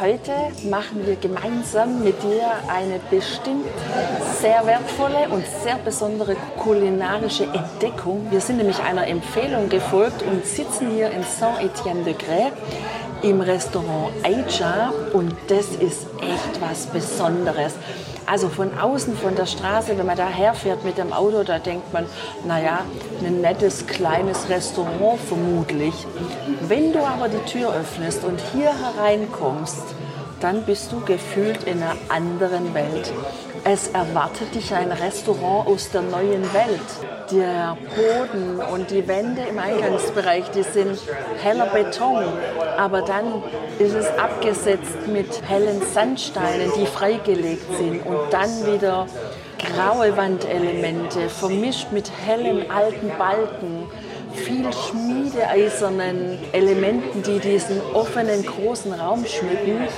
Heute machen wir gemeinsam mit dir eine bestimmt sehr wertvolle und sehr besondere kulinarische Entdeckung. Wir sind nämlich einer Empfehlung gefolgt und sitzen hier in Saint-Étienne-de-Grès im Restaurant Aija und das ist echt was Besonderes. Also von außen, von der Straße, wenn man da herfährt mit dem Auto, da denkt man, naja, ein nettes kleines Restaurant vermutlich. Wenn du aber die Tür öffnest und hier hereinkommst, dann bist du gefühlt in einer anderen Welt. Es erwartet dich ein Restaurant aus der neuen Welt. Der Boden und die Wände im Eingangsbereich, die sind heller Beton, aber dann ist es abgesetzt mit hellen Sandsteinen, die freigelegt sind und dann wieder graue Wandelemente vermischt mit hellen alten Balken viel schmiedeeisernen Elementen, die diesen offenen großen Raum schmücken.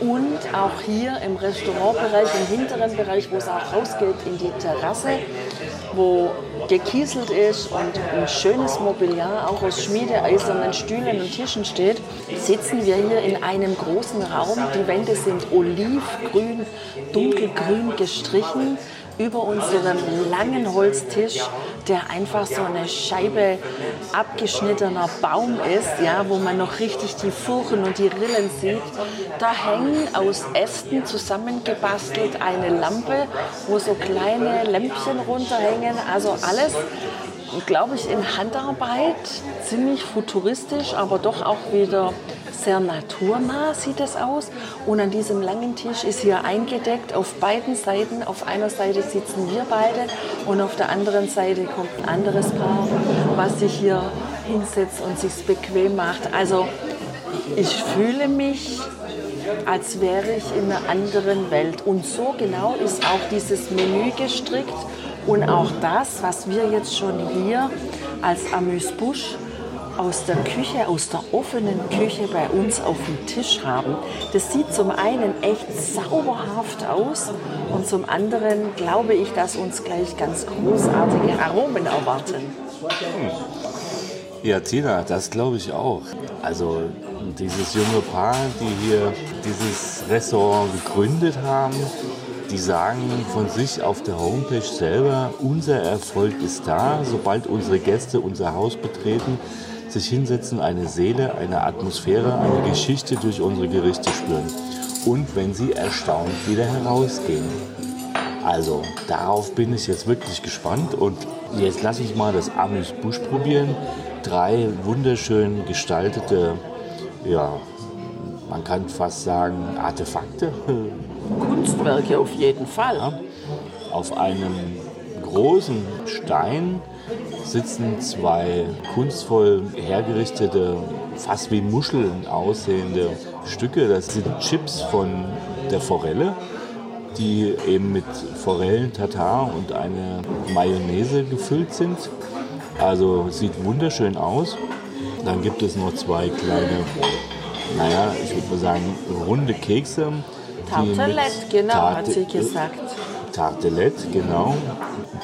Und auch hier im Restaurantbereich, im hinteren Bereich, wo es auch rausgeht in die Terrasse, wo gekieselt ist und ein schönes Mobiliar auch aus schmiedeeisernen Stühlen und Tischen steht, sitzen wir hier in einem großen Raum. Die Wände sind olivgrün, dunkelgrün gestrichen über unserem langen Holztisch, der einfach so eine Scheibe abgeschnittener Baum ist, ja, wo man noch richtig die Furchen und die Rillen sieht. Da hängen aus Ästen zusammengebastelt eine Lampe, wo so kleine Lämpchen runterhängen. Also alles glaube ich, in Handarbeit, ziemlich futuristisch, aber doch auch wieder sehr naturnah sieht es aus. Und an diesem langen Tisch ist hier eingedeckt auf beiden Seiten. Auf einer Seite sitzen wir beide und auf der anderen Seite kommt ein anderes Paar, was sich hier hinsetzt und sich bequem macht. Also ich fühle mich als wäre ich in einer anderen Welt. Und so genau ist auch dieses Menü gestrickt und auch das, was wir jetzt schon hier als Amüsbusch aus der Küche, aus der offenen Küche bei uns auf dem Tisch haben. Das sieht zum einen echt sauberhaft aus und zum anderen glaube ich, dass uns gleich ganz großartige Aromen erwarten. Ja, Tina, das glaube ich auch. Also dieses junge Paar, die hier dieses Restaurant gegründet haben, die sagen von sich auf der Homepage selber, unser Erfolg ist da, sobald unsere Gäste unser Haus betreten, sich hinsetzen, eine Seele, eine Atmosphäre, eine Geschichte durch unsere Gerichte spüren. Und wenn sie erstaunt wieder herausgehen. Also darauf bin ich jetzt wirklich gespannt und jetzt lasse ich mal das Amüs Busch probieren. Drei wunderschön gestaltete, ja, man kann fast sagen Artefakte. Kunstwerke auf jeden Fall. Ja, auf einem großen Stein sitzen zwei kunstvoll hergerichtete, fast wie Muscheln aussehende Stücke. Das sind Chips von der Forelle, die eben mit Forellen-Tatar und einer Mayonnaise gefüllt sind. Also sieht wunderschön aus. Dann gibt es noch zwei kleine, naja, ich würde mal sagen, runde Kekse. Tartelett, genau, Tarte hat sie gesagt. Tartelett, genau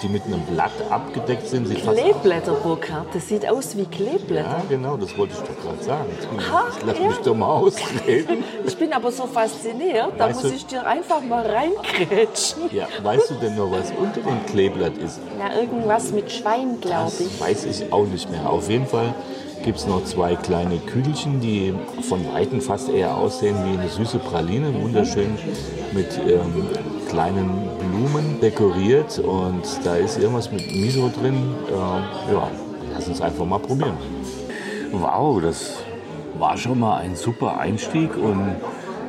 die mit einem Blatt abgedeckt sind. Sieht Kleeblätter, Burkhard. Das sieht aus wie Kleeblätter. Ja, genau, das wollte ich doch gerade sagen. Aha, Lass ja. mich doch mal ausreden. Ich bin aber so fasziniert, da weißt muss ich dir einfach mal reinkrätschen. Ja, weißt du denn noch, was unter dem Kleeblatt ist? Ja, irgendwas mit Schwein, glaube ich. weiß ich auch nicht mehr. Auf jeden Fall gibt es noch zwei kleine Kügelchen, die von Weitem fast eher aussehen wie eine süße Praline, wunderschön mit ähm, kleinen Blumen dekoriert und da ist irgendwas mit Miso drin. Äh, ja, lass uns einfach mal probieren. Wow, das war schon mal ein super Einstieg und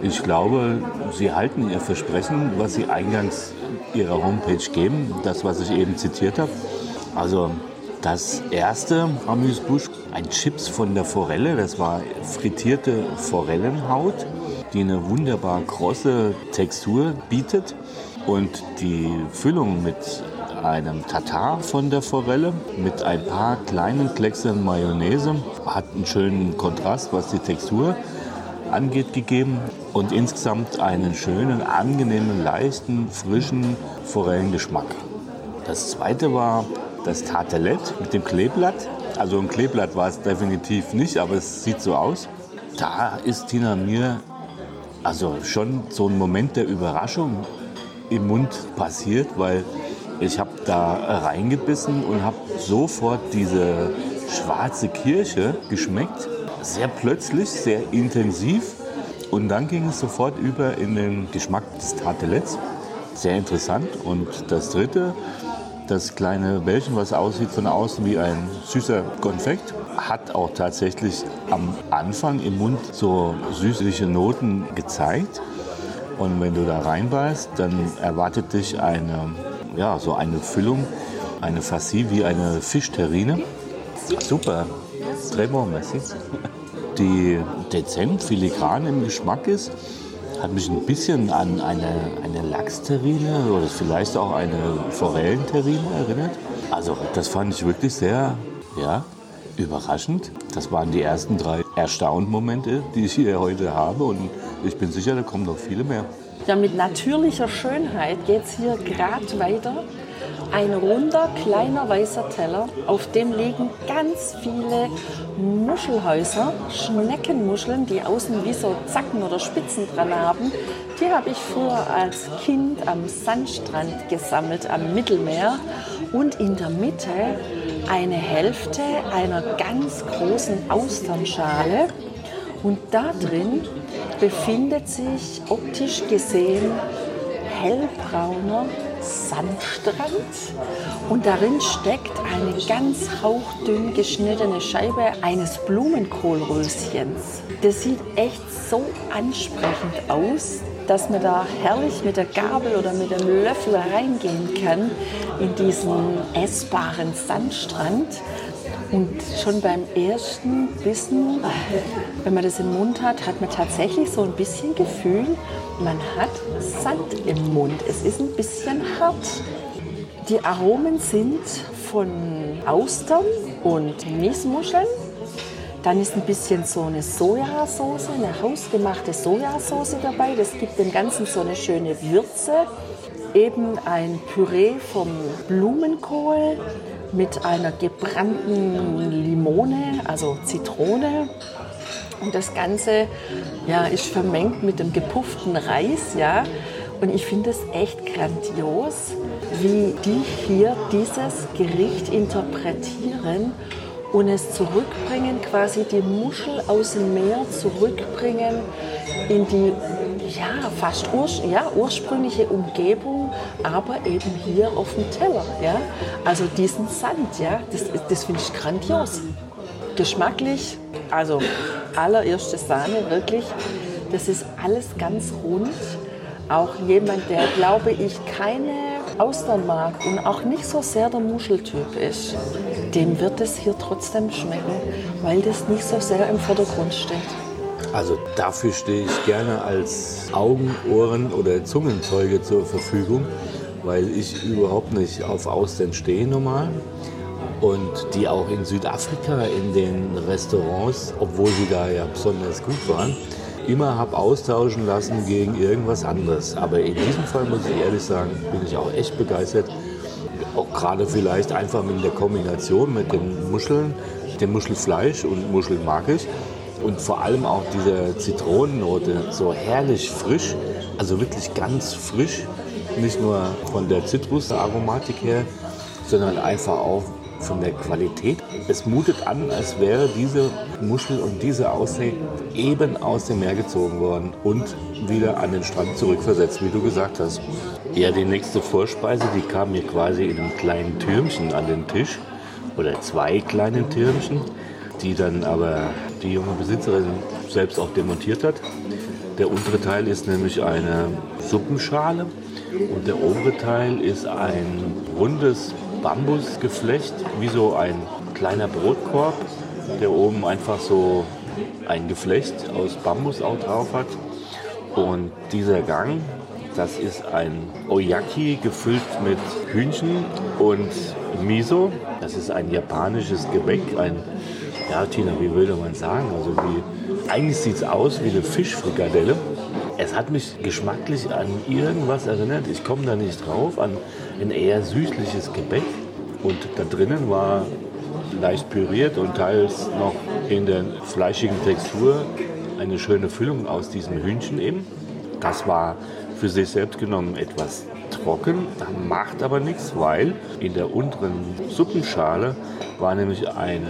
ich glaube, Sie halten Ihr Versprechen, was Sie eingangs Ihrer Homepage geben, das, was ich eben zitiert habe. Also das erste Amüs Busch, ein Chips von der Forelle, das war frittierte Forellenhaut die eine wunderbar krosse Textur bietet und die Füllung mit einem Tatar von der Forelle mit ein paar kleinen Klecksen Mayonnaise hat einen schönen Kontrast, was die Textur angeht, gegeben und insgesamt einen schönen, angenehmen, leichten, frischen Forellengeschmack. Das zweite war das Tartelett mit dem Kleeblatt. Also ein Kleeblatt war es definitiv nicht, aber es sieht so aus. Da ist Tina mir also schon so ein Moment der Überraschung im Mund passiert, weil ich habe da reingebissen und habe sofort diese schwarze Kirsche geschmeckt. Sehr plötzlich, sehr intensiv. Und dann ging es sofort über in den Geschmack des Tarteletts. Sehr interessant. Und das dritte, das kleine Bällchen, was aussieht von außen wie ein süßer Konfekt, hat auch tatsächlich am Anfang im Mund so süßliche Noten gezeigt. Und wenn du da reinbeißt, dann erwartet dich eine, ja, so eine Füllung, eine Fassie wie eine Fischterrine. Super. Très bon. Die dezent filigran im Geschmack ist, hat mich ein bisschen an eine, eine Lachsterrine oder vielleicht auch eine Forellenterrine erinnert. Also das fand ich wirklich sehr ja, überraschend. Das waren die ersten drei Erstaunt-Momente, die ich hier heute habe und ich bin sicher, da kommen noch viele mehr. Ja, mit natürlicher Schönheit geht es hier gerade weiter. Ein runder, kleiner, weißer Teller, auf dem liegen ganz viele Muschelhäuser, Schneckenmuscheln, die außen wie so Zacken oder Spitzen dran haben. Die habe ich früher als Kind am Sandstrand gesammelt, am Mittelmeer. Und in der Mitte eine Hälfte einer ganz großen Austernschale. Und da drin befindet sich optisch gesehen hellbrauner Sandstrand und darin steckt eine ganz hauchdünn geschnittene Scheibe eines Blumenkohlröschens. Das sieht echt so ansprechend aus, dass man da herrlich mit der Gabel oder mit dem Löffel reingehen kann in diesen essbaren Sandstrand. Und schon beim ersten Bissen, wenn man das im Mund hat, hat man tatsächlich so ein bisschen Gefühl, man hat Sand im Mund. Es ist ein bisschen hart. Die Aromen sind von Austern und Miesmuscheln. Dann ist ein bisschen so eine Sojasauce, eine hausgemachte Sojasauce dabei. Das gibt dem Ganzen so eine schöne Würze. Eben ein Püree vom Blumenkohl mit einer gebrannten Limone, also Zitrone. Und das Ganze ja, ist vermengt mit dem gepufften Reis. Ja. Und ich finde es echt grandios, wie die hier dieses Gericht interpretieren und es zurückbringen, quasi die Muschel aus dem Meer zurückbringen in die ja, fast ur, ja, ursprüngliche Umgebung, aber eben hier auf dem Teller. Ja? Also diesen Sand, ja, das, das finde ich grandios. Geschmacklich, also allererste Sahne, wirklich, das ist alles ganz rund. Auch jemand, der, glaube ich, keine Austern mag und auch nicht so sehr der Muscheltyp ist, dem wird es hier trotzdem schmecken, weil das nicht so sehr im Vordergrund steht. Also dafür stehe ich gerne als Augen-, Ohren- oder Zungenzeuge zur Verfügung, weil ich überhaupt nicht auf Austern stehe normal und die auch in Südafrika in den Restaurants, obwohl sie da ja besonders gut waren, immer habe austauschen lassen gegen irgendwas anderes. Aber in diesem Fall muss ich ehrlich sagen, bin ich auch echt begeistert. Auch gerade vielleicht einfach mit der Kombination mit den Muscheln, dem Muschelfleisch und Muscheln mag ich. Und vor allem auch diese Zitronennote, so herrlich frisch, also wirklich ganz frisch. Nicht nur von der Zitrusaromatik her, sondern einfach auch von der Qualität. Es mutet an, als wäre diese Muschel und diese Aussee eben aus dem Meer gezogen worden und wieder an den Strand zurückversetzt, wie du gesagt hast. Ja, die nächste Vorspeise, die kam mir quasi in einem kleinen Türmchen an den Tisch oder zwei kleinen Türmchen, die dann aber die junge Besitzerin selbst auch demontiert hat. Der untere Teil ist nämlich eine Suppenschale und der obere Teil ist ein rundes Bambusgeflecht, wie so ein kleiner Brotkorb, der oben einfach so ein Geflecht aus Bambus auch drauf hat. Und dieser Gang, das ist ein Oyaki gefüllt mit Hühnchen und Miso. Das ist ein japanisches Gebäck, ein, ja Tina, wie würde man sagen, also wie, eigentlich sieht es aus wie eine Fischfrikadelle. Es hat mich geschmacklich an irgendwas erinnert, ich komme da nicht drauf, an ein eher süßliches Gebäck. Und da drinnen war leicht püriert und teils noch in der fleischigen Textur eine schöne Füllung aus diesem Hühnchen eben. Das war für sich selbst genommen etwas trocken, macht aber nichts, weil in der unteren Suppenschale war nämlich eine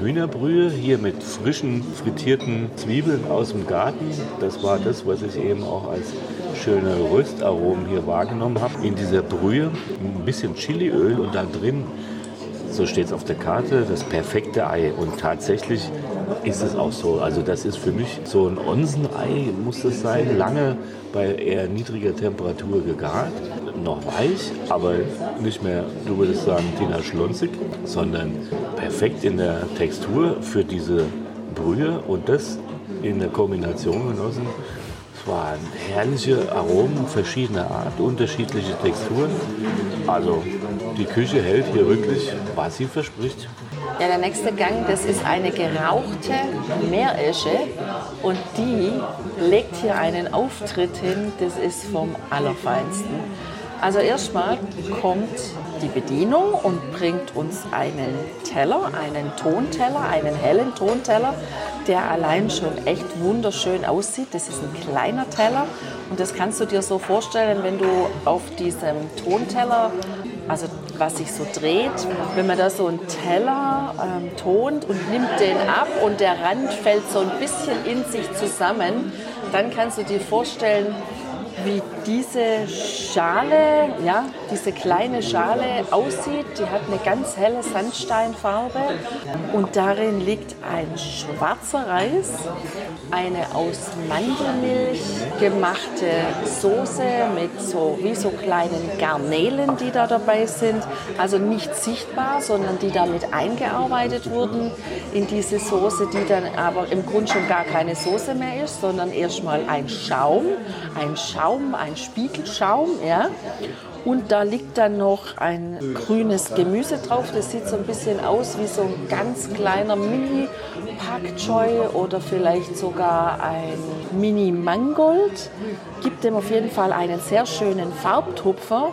Hühnerbrühe hier mit frischen frittierten Zwiebeln aus dem Garten. Das war das, was ich eben auch als schöne Röstaromen hier wahrgenommen habe. In dieser Brühe ein bisschen Chiliöl und da drin so steht es auf der Karte, das perfekte Ei. Und tatsächlich ist es auch so. Also das ist für mich so ein Onsenei, muss das sein, lange bei eher niedriger Temperatur gegart. Noch weich, aber nicht mehr, du würdest sagen, Tina Schlonzig, sondern perfekt in der Textur für diese Brühe und das in der Kombination genossen waren herrliche Aromen verschiedener Art, unterschiedliche Texturen. Also die Küche hält hier wirklich, was sie verspricht. Ja, der nächste Gang, das ist eine gerauchte Meeresche und die legt hier einen Auftritt hin, das ist vom Allerfeinsten. Also erstmal kommt die Bedienung und bringt uns einen Teller, einen Tonteller, einen hellen Tonteller, der allein schon echt wunderschön aussieht. Das ist ein kleiner Teller und das kannst du dir so vorstellen, wenn du auf diesem Tonteller, also was sich so dreht, wenn man da so einen Teller ähm, tont und nimmt den ab und der Rand fällt so ein bisschen in sich zusammen, dann kannst du dir vorstellen, wie diese Schale, ja, diese kleine Schale aussieht. Die hat eine ganz helle Sandsteinfarbe und darin liegt ein schwarzer Reis, eine aus Mandelmilch gemachte Soße mit so wie so kleinen Garnelen, die da dabei sind. Also nicht sichtbar, sondern die damit eingearbeitet wurden in diese Soße, die dann aber im Grunde schon gar keine Soße mehr ist, sondern erstmal ein Schaum, ein Schaum, ein Spiegelschaum, ja. Und da liegt dann noch ein grünes Gemüse drauf. Das sieht so ein bisschen aus wie so ein ganz kleiner Mini Pak Choi oder vielleicht sogar ein Mini Mangold. Gibt dem auf jeden Fall einen sehr schönen Farbtupfer.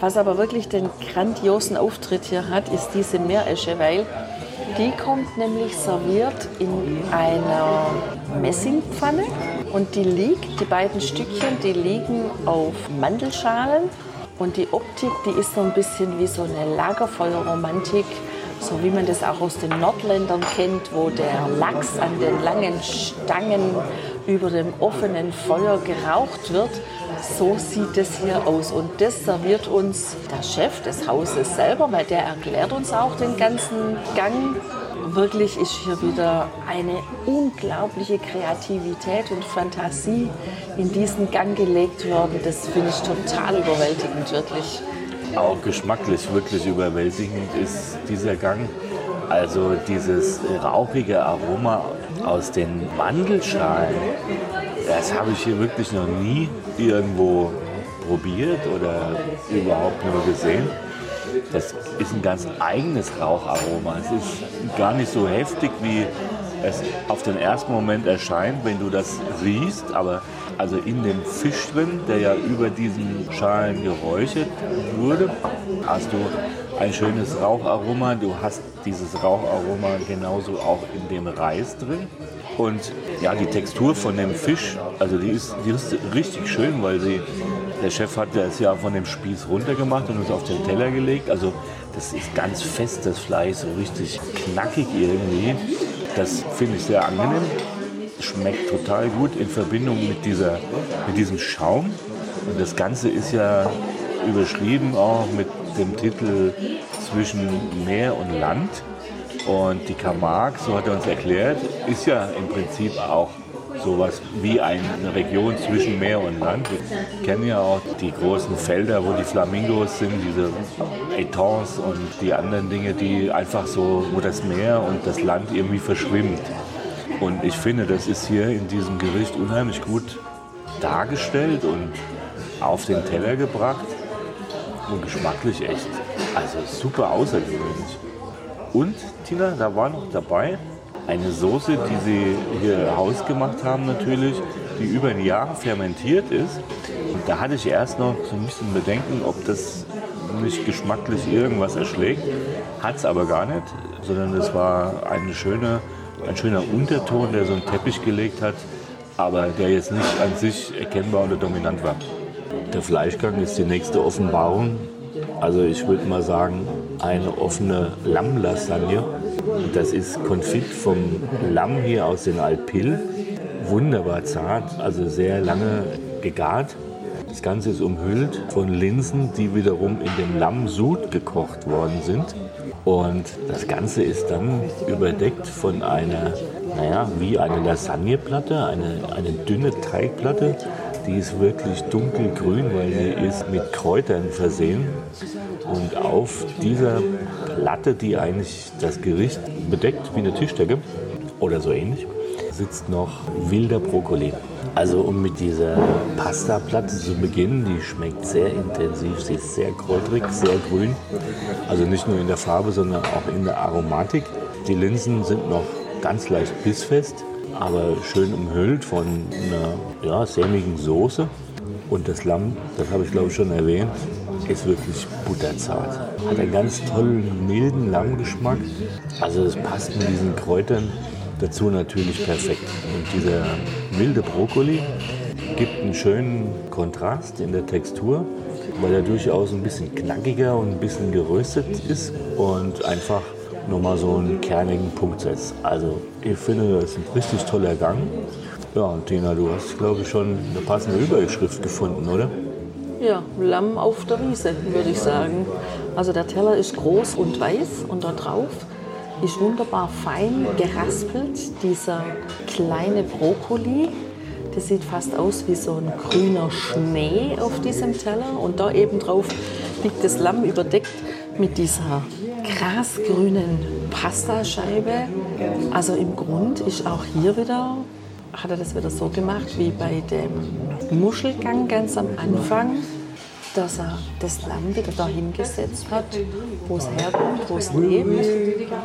Was aber wirklich den grandiosen Auftritt hier hat, ist diese Meeresche, weil die kommt nämlich serviert in einer Messingpfanne und die liegt, die beiden Stückchen, die liegen auf Mandelschalen und die Optik, die ist so ein bisschen wie so eine Lagerfeuerromantik, so wie man das auch aus den Nordländern kennt, wo der Lachs an den langen Stangen über dem offenen Feuer geraucht wird. So sieht es hier aus. Und das serviert uns der Chef des Hauses selber, weil der erklärt uns auch den ganzen Gang wirklich ist hier wieder eine unglaubliche Kreativität und Fantasie in diesen Gang gelegt worden. Das finde ich total überwältigend, wirklich. Auch geschmacklich wirklich überwältigend ist dieser Gang. Also dieses rauchige Aroma aus den Mandelschalen, das habe ich hier wirklich noch nie irgendwo probiert oder überhaupt nur gesehen. Das ist ein ganz eigenes Raucharoma. Es ist gar nicht so heftig, wie es auf den ersten Moment erscheint, wenn du das riechst. Aber also in dem Fisch drin, der ja über diesen Schalen geräuchert wurde, hast du ein schönes Raucharoma. Du hast dieses Raucharoma genauso auch in dem Reis drin. Und ja, die Textur von dem Fisch, also die ist, die ist richtig schön, weil sie der Chef hat das ja von dem Spieß runtergemacht und es auf den Teller gelegt. Also das ist ganz fest, das Fleisch, so richtig knackig irgendwie. Das finde ich sehr angenehm. Schmeckt total gut in Verbindung mit, dieser, mit diesem Schaum. Und das Ganze ist ja überschrieben auch mit dem Titel Zwischen Meer und Land. Und die Camargue, so hat er uns erklärt, ist ja im Prinzip auch sowas wie eine Region zwischen Meer und Land. Wir kennen ja auch die großen Felder, wo die Flamingos sind, diese Etangs und die anderen Dinge, die einfach so, wo das Meer und das Land irgendwie verschwimmt. Und ich finde, das ist hier in diesem Gericht unheimlich gut dargestellt und auf den Teller gebracht und geschmacklich echt, also super außergewöhnlich. Und Tina, da war noch dabei eine Soße, die sie hier hausgemacht haben natürlich, die über ein Jahr fermentiert ist. Und da hatte ich erst noch so ein bisschen Bedenken, ob das nicht geschmacklich irgendwas erschlägt. Hat es aber gar nicht, sondern es war eine schöne, ein schöner Unterton, der so einen Teppich gelegt hat, aber der jetzt nicht an sich erkennbar oder dominant war. Der Fleischgang ist die nächste Offenbarung. Also ich würde mal sagen, eine offene Lammlasagne. Das ist Konfit vom Lamm hier aus den Alpillen. Wunderbar zart, also sehr lange gegart. Das Ganze ist umhüllt von Linsen, die wiederum in dem Lammsud gekocht worden sind. Und das Ganze ist dann überdeckt von einer, naja, wie eine Lasagneplatte, eine, eine dünne Teigplatte. Die ist wirklich dunkelgrün, weil sie ist mit Kräutern versehen. Und auf dieser Platte, die eigentlich das Gericht bedeckt, wie eine Tischdecke oder so ähnlich, sitzt noch wilder Brokkoli. Also um mit dieser Pastaplatte zu beginnen, die schmeckt sehr intensiv, sie ist sehr kräuterig, sehr grün. Also nicht nur in der Farbe, sondern auch in der Aromatik. Die Linsen sind noch ganz leicht bissfest, aber schön umhüllt von einer ja, sämigen Soße. Und das Lamm, das habe ich glaube ich schon erwähnt, ist wirklich butterzart. Hat einen ganz tollen, milden Lammgeschmack. Also es passt mit diesen Kräutern dazu natürlich perfekt. Und dieser milde Brokkoli gibt einen schönen Kontrast in der Textur, weil er durchaus ein bisschen knackiger und ein bisschen geröstet ist und einfach nochmal so einen kernigen Punkt setzt. Also ich finde, das ist ein richtig toller Gang. Ja, und Tina, du hast, glaube ich, schon eine passende Überschrift gefunden, oder? Ja, Lamm auf der Wiese, würde ich sagen. Also der Teller ist groß und weiß und da drauf ist wunderbar fein geraspelt dieser kleine Brokkoli. Das sieht fast aus wie so ein grüner Schnee auf diesem Teller. Und da eben drauf liegt das Lamm überdeckt mit dieser grasgrünen Pastascheibe. Also im Grund ist auch hier wieder, hat er das wieder so gemacht wie bei dem Muschelgang ganz am Anfang dass er das Lamm wieder dahin gesetzt hat, wo es herkommt, wo es lebt,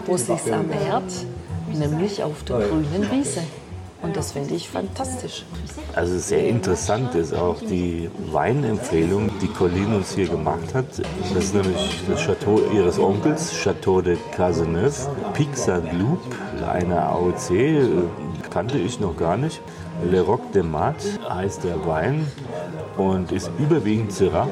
wo es sich ernährt, nämlich auf der grünen Wiese. Und das finde ich fantastisch. Also sehr interessant ist auch die Weinempfehlung, die Colline uns hier gemacht hat. Das ist nämlich das Chateau ihres Onkels, Chateau de Cazeneuve. Pixar Loop, eine AOC, kannte ich noch gar nicht. Le Roc de Mat heißt der Wein und ist überwiegend Syrah.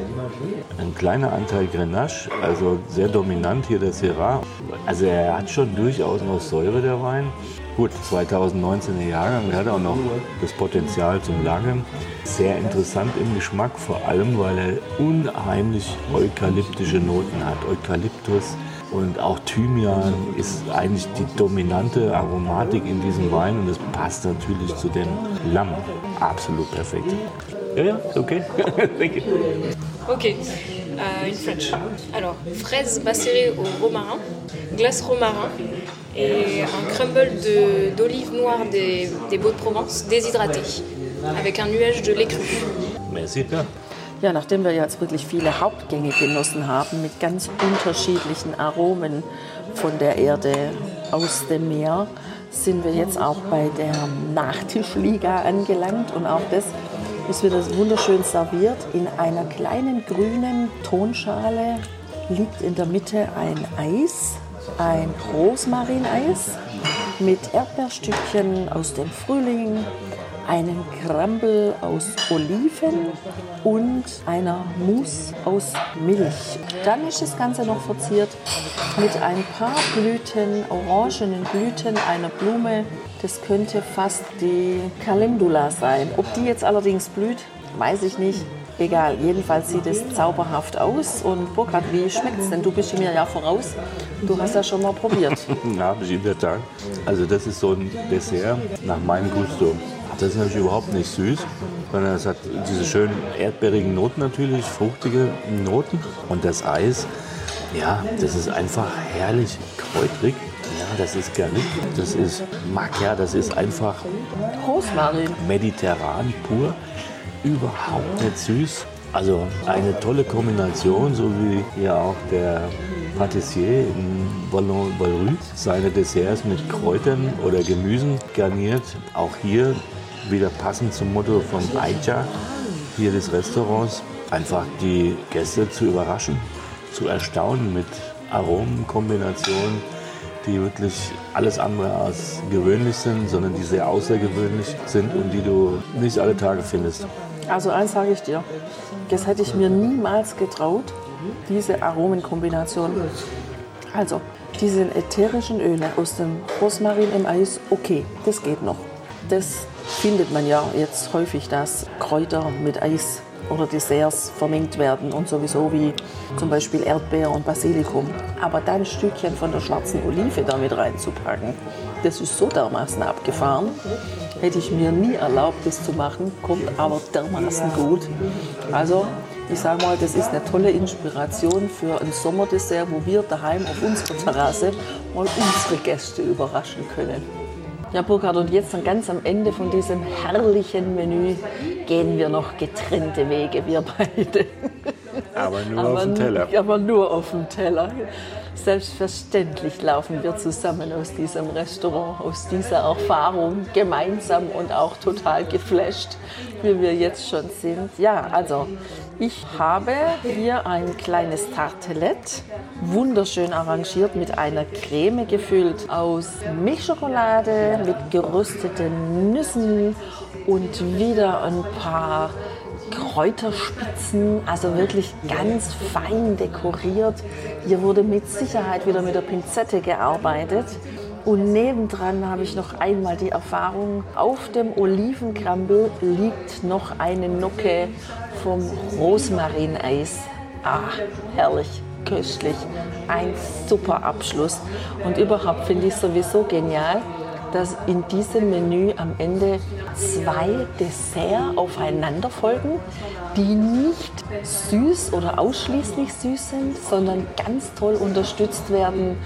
Ein kleiner Anteil Grenache, also sehr dominant hier der Syrah. Also er hat schon durchaus noch Säure, der Wein. Gut, 2019er Jahrgang, der hat auch noch das Potenzial zum Lagern. Sehr interessant im Geschmack, vor allem weil er unheimlich eukalyptische Noten hat. Eukalyptus und auch Thymian ist eigentlich die dominante Aromatik in diesem Wein und es passt natürlich zu dem Lamm. Absolut perfekt. Ja, ja, okay. Thank you. Ok, euh, une French. Alors, fraises macérées au romarin, glace romarin et un crumble d'olive noire des, des Beaux de Provence déshydraté avec un nuage de lait cru. Merci. Ja. Ja, nachdem wir jetzt wirklich viele Hauptgänge genossen haben mit ganz unterschiedlichen Aromen von der Erde aus dem Meer, sind wir jetzt auch bei der Nachtischliga angelangt und auch das ist wieder wunderschön serviert. In einer kleinen grünen Tonschale liegt in der Mitte ein Eis, ein Rosmarineis mit Erdbeerstückchen aus dem Frühling, einen Crumble aus Oliven und einer Mousse aus Milch. Dann ist das Ganze noch verziert mit ein paar Blüten, orangenen Blüten einer Blume. Das könnte fast die Calendula sein. Ob die jetzt allerdings blüht, weiß ich nicht. Egal, jedenfalls sieht es zauberhaft aus. Und Burkhard, wie schmeckt es denn? Du bist mir ja voraus. Du hast ja schon mal probiert. ja, habe in der Tat. Also das ist so ein Dessert nach meinem Gusto. Das ist natürlich überhaupt nicht süß, sondern es hat diese schönen erdbeerigen Noten natürlich, fruchtige Noten. Und das Eis, ja, das ist einfach herrlich kräutrig. Ja, das ist Garlic, das ist Macchia, das ist einfach Rosmarin. mediterran pur. überhaupt nicht süß. Also eine tolle Kombination, so wie ja auch der Patissier in Ballon-Balrue seine Desserts mit Kräutern oder Gemüsen garniert. Auch hier wieder passend zum Motto von Aija, hier des Restaurants, einfach die Gäste zu überraschen, zu erstaunen mit Aromenkombinationen, die wirklich alles andere als gewöhnlich sind, sondern die sehr außergewöhnlich sind und die du nicht alle Tage findest. Also eins sage ich dir, das hätte ich mir niemals getraut, diese Aromenkombination. Also, diese ätherischen Öle aus dem Rosmarin im Eis, okay, das geht noch. Das findet man ja jetzt häufig, dass Kräuter mit Eis oder Desserts vermengt werden und sowieso wie zum Beispiel Erdbeer und Basilikum. Aber dann ein Stückchen von der schwarzen Olive damit reinzupacken, das ist so dermaßen abgefahren. Hätte ich mir nie erlaubt, das zu machen, kommt aber dermaßen gut. Also ich sage mal, das ist eine tolle Inspiration für ein Sommerdessert, wo wir daheim auf unserer Terrasse mal unsere Gäste überraschen können. Ja, Burkhard, und jetzt dann ganz am Ende von diesem herrlichen Menü gehen wir noch getrennte Wege, wir beide. Aber nur aber, auf dem Teller. Aber nur auf dem Teller. Selbstverständlich laufen wir zusammen aus diesem Restaurant, aus dieser Erfahrung gemeinsam und auch total geflasht, wie wir jetzt schon sind. Ja, also ich habe hier ein kleines Tartelett, wunderschön arrangiert mit einer Creme gefüllt aus Milchschokolade mit gerösteten Nüssen und wieder ein paar Kräuterspitzen, also wirklich ganz fein dekoriert. Hier wurde mit Sicherheit wieder mit der Pinzette gearbeitet. Und nebendran habe ich noch einmal die Erfahrung, auf dem Olivenkrambel liegt noch eine Nocke vom Rosmarineis. Ah, herrlich, köstlich. Ein super Abschluss. Und überhaupt finde ich sowieso genial, dass in diesem Menü am Ende zwei Desserts aufeinander folgen, die nicht süß oder ausschließlich süß sind, sondern ganz toll unterstützt werden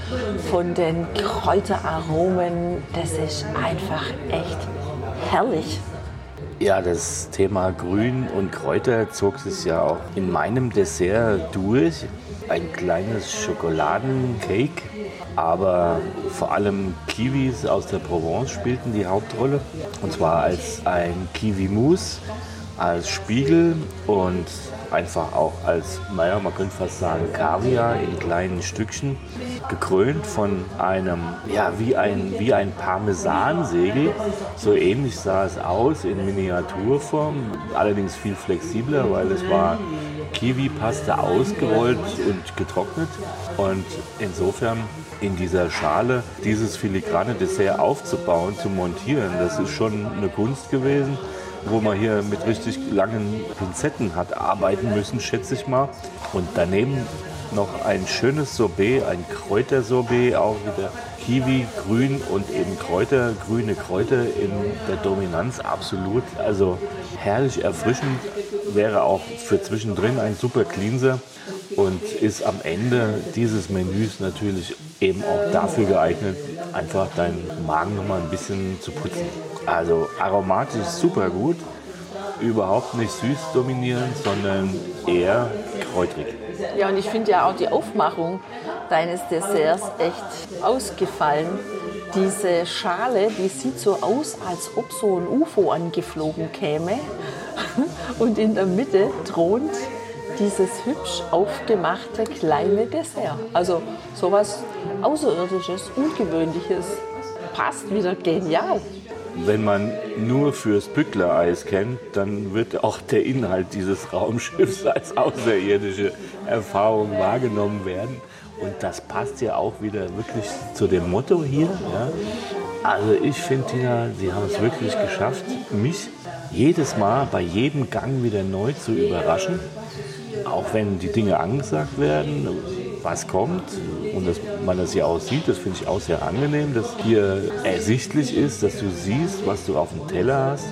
von den Kräuteraromen. Das ist einfach echt herrlich. Ja, das Thema Grün und Kräuter zog sich ja auch in meinem Dessert durch. Ein kleines Schokoladencake aber vor allem Kiwis aus der Provence spielten die Hauptrolle. Und zwar als ein Kiwi-Mousse, als Spiegel und einfach auch als, naja, man könnte fast sagen, Kaviar in kleinen Stückchen, gekrönt von einem, ja, wie ein, wie ein Parmesansegel. So ähnlich sah es aus in Miniaturform, allerdings viel flexibler, weil es war Kiwi-Paste ausgerollt und getrocknet. Und insofern in dieser Schale dieses filigrane Dessert aufzubauen, zu montieren, das ist schon eine Kunst gewesen wo man hier mit richtig langen Pinzetten hat arbeiten müssen, schätze ich mal. Und daneben noch ein schönes Sorbet, ein Kräutersorbet, auch wieder Kiwi, Grün und eben Kräuter, grüne Kräuter in der Dominanz absolut. Also herrlich erfrischend, wäre auch für zwischendrin ein super Cleanser und ist am Ende dieses Menüs natürlich eben auch dafür geeignet, einfach deinen Magen nochmal ein bisschen zu putzen. Also aromatisch super gut, überhaupt nicht süß dominierend, sondern eher kräutrig. Ja, und ich finde ja auch die Aufmachung deines Desserts echt ausgefallen. Diese Schale, die sieht so aus, als ob so ein UFO angeflogen käme. Und in der Mitte thront dieses hübsch aufgemachte kleine Dessert. Also sowas Außerirdisches, Ungewöhnliches. Passt wieder genial. Wenn man nur fürs Bückler-Eis kennt, dann wird auch der Inhalt dieses Raumschiffs als außerirdische Erfahrung wahrgenommen werden. Und das passt ja auch wieder wirklich zu dem Motto hier. Ja. Also ich finde, Tina, Sie haben es wirklich geschafft, mich jedes Mal bei jedem Gang wieder neu zu überraschen. Auch wenn die Dinge angesagt werden, was kommt und dass man das hier auch das finde ich auch sehr angenehm, dass hier ersichtlich ist, dass du siehst, was du auf dem Teller hast,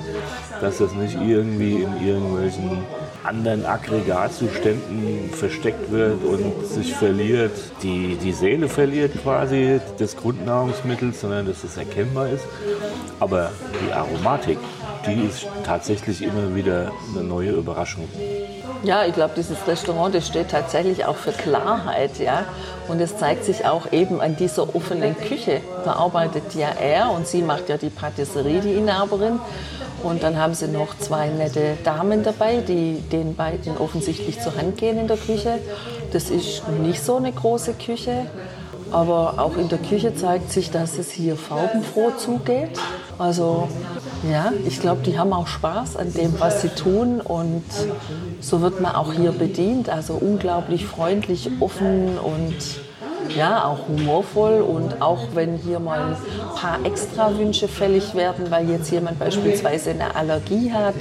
dass das nicht irgendwie in irgendwelchen anderen Aggregatzuständen versteckt wird und sich verliert, die, die Seele verliert quasi des Grundnahrungsmittels, sondern dass es erkennbar ist. Aber die Aromatik, die ist tatsächlich immer wieder eine neue Überraschung. Ja, ich glaube, dieses Restaurant, das steht tatsächlich auch für Klarheit, ja. Und es zeigt sich auch eben an dieser offenen Küche. Da arbeitet ja er und sie macht ja die Patisserie, die Inhaberin. Und dann haben sie noch zwei nette Damen dabei, die den beiden offensichtlich zur Hand gehen in der Küche. Das ist nicht so eine große Küche, aber auch in der Küche zeigt sich, dass es hier farbenfroh zugeht. Also ja, ich glaube, die haben auch Spaß an dem, was sie tun und so wird man auch hier bedient. Also unglaublich freundlich, offen und ja, auch humorvoll und auch wenn hier mal ein paar Extrawünsche fällig werden, weil jetzt jemand beispielsweise eine Allergie hat,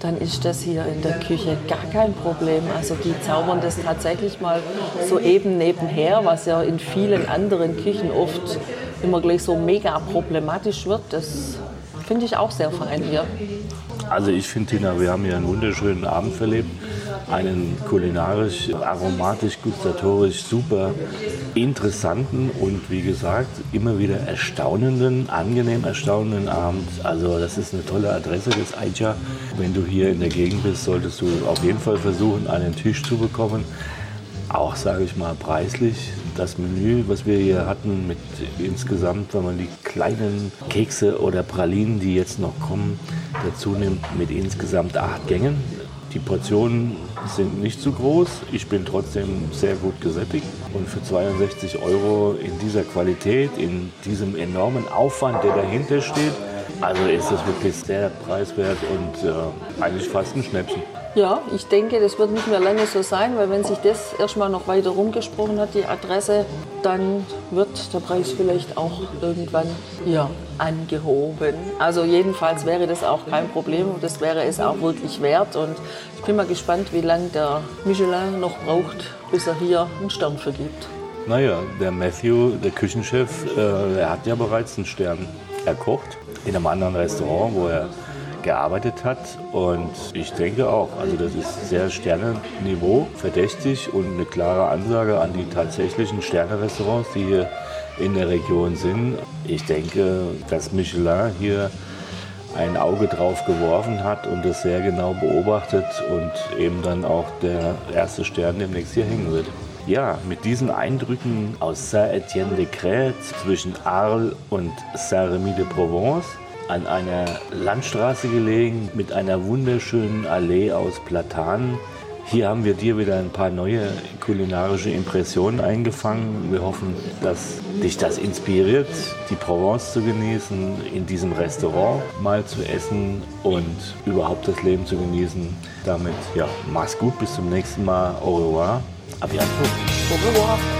dann ist das hier in der Küche gar kein Problem. Also die zaubern das tatsächlich mal so eben nebenher, was ja in vielen anderen Küchen oft immer gleich so mega problematisch wird. Das finde ich auch sehr fein hier. Also ich finde, Tina, wir haben hier einen wunderschönen Abend verlebt. Einen kulinarisch, aromatisch, gustatorisch super interessanten und wie gesagt immer wieder erstaunenden, angenehm erstaunenden Abend. Also das ist eine tolle Adresse des Aicha. Wenn du hier in der Gegend bist, solltest du auf jeden Fall versuchen, einen Tisch zu bekommen. Auch, sage ich mal, preislich. Das Menü, was wir hier hatten, mit insgesamt, wenn man die kleinen Kekse oder Pralinen, die jetzt noch kommen, dazu nimmt, mit insgesamt acht Gängen. Die Portionen sind nicht zu groß. Ich bin trotzdem sehr gut gesättigt. Und für 62 Euro in dieser Qualität, in diesem enormen Aufwand, der dahinter steht, also ist das wirklich sehr preiswert und äh, eigentlich fast ein Schnäppchen. Ja, ich denke, das wird nicht mehr lange so sein, weil wenn sich das erstmal noch weiter rumgesprochen hat, die Adresse, dann wird der Preis vielleicht auch irgendwann ja, angehoben. Also jedenfalls wäre das auch kein Problem und das wäre es auch wirklich wert. Und ich bin mal gespannt, wie lange der Michelin noch braucht, bis er hier einen Stern vergibt. Naja, der Matthew, der Küchenchef, äh, er hat ja bereits einen Stern erkocht in einem anderen Restaurant, wo er gearbeitet hat. Und ich denke auch, also das ist sehr Sternenniveau, verdächtig und eine klare Ansage an die tatsächlichen Sterne-Restaurants, die hier in der Region sind. Ich denke, dass Michelin hier ein Auge drauf geworfen hat und das sehr genau beobachtet und eben dann auch der erste Stern demnächst hier hängen wird. Ja, mit diesen Eindrücken aus Saint-Étienne-de-Crête zwischen Arles und Saint-Rémy de Provence an einer Landstraße gelegen mit einer wunderschönen Allee aus Platanen. Hier haben wir dir wieder ein paar neue kulinarische Impressionen eingefangen. Wir hoffen, dass dich das inspiriert, die Provence zu genießen, in diesem Restaurant mal zu essen und überhaupt das Leben zu genießen. Damit, ja, mach's gut, bis zum nächsten Mal. Au revoir. A bientôt. Au revoir.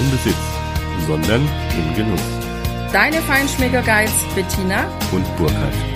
im Besitz, sondern im Genuss. deine Feinschmecker-Guides Bettina Und Burkhard.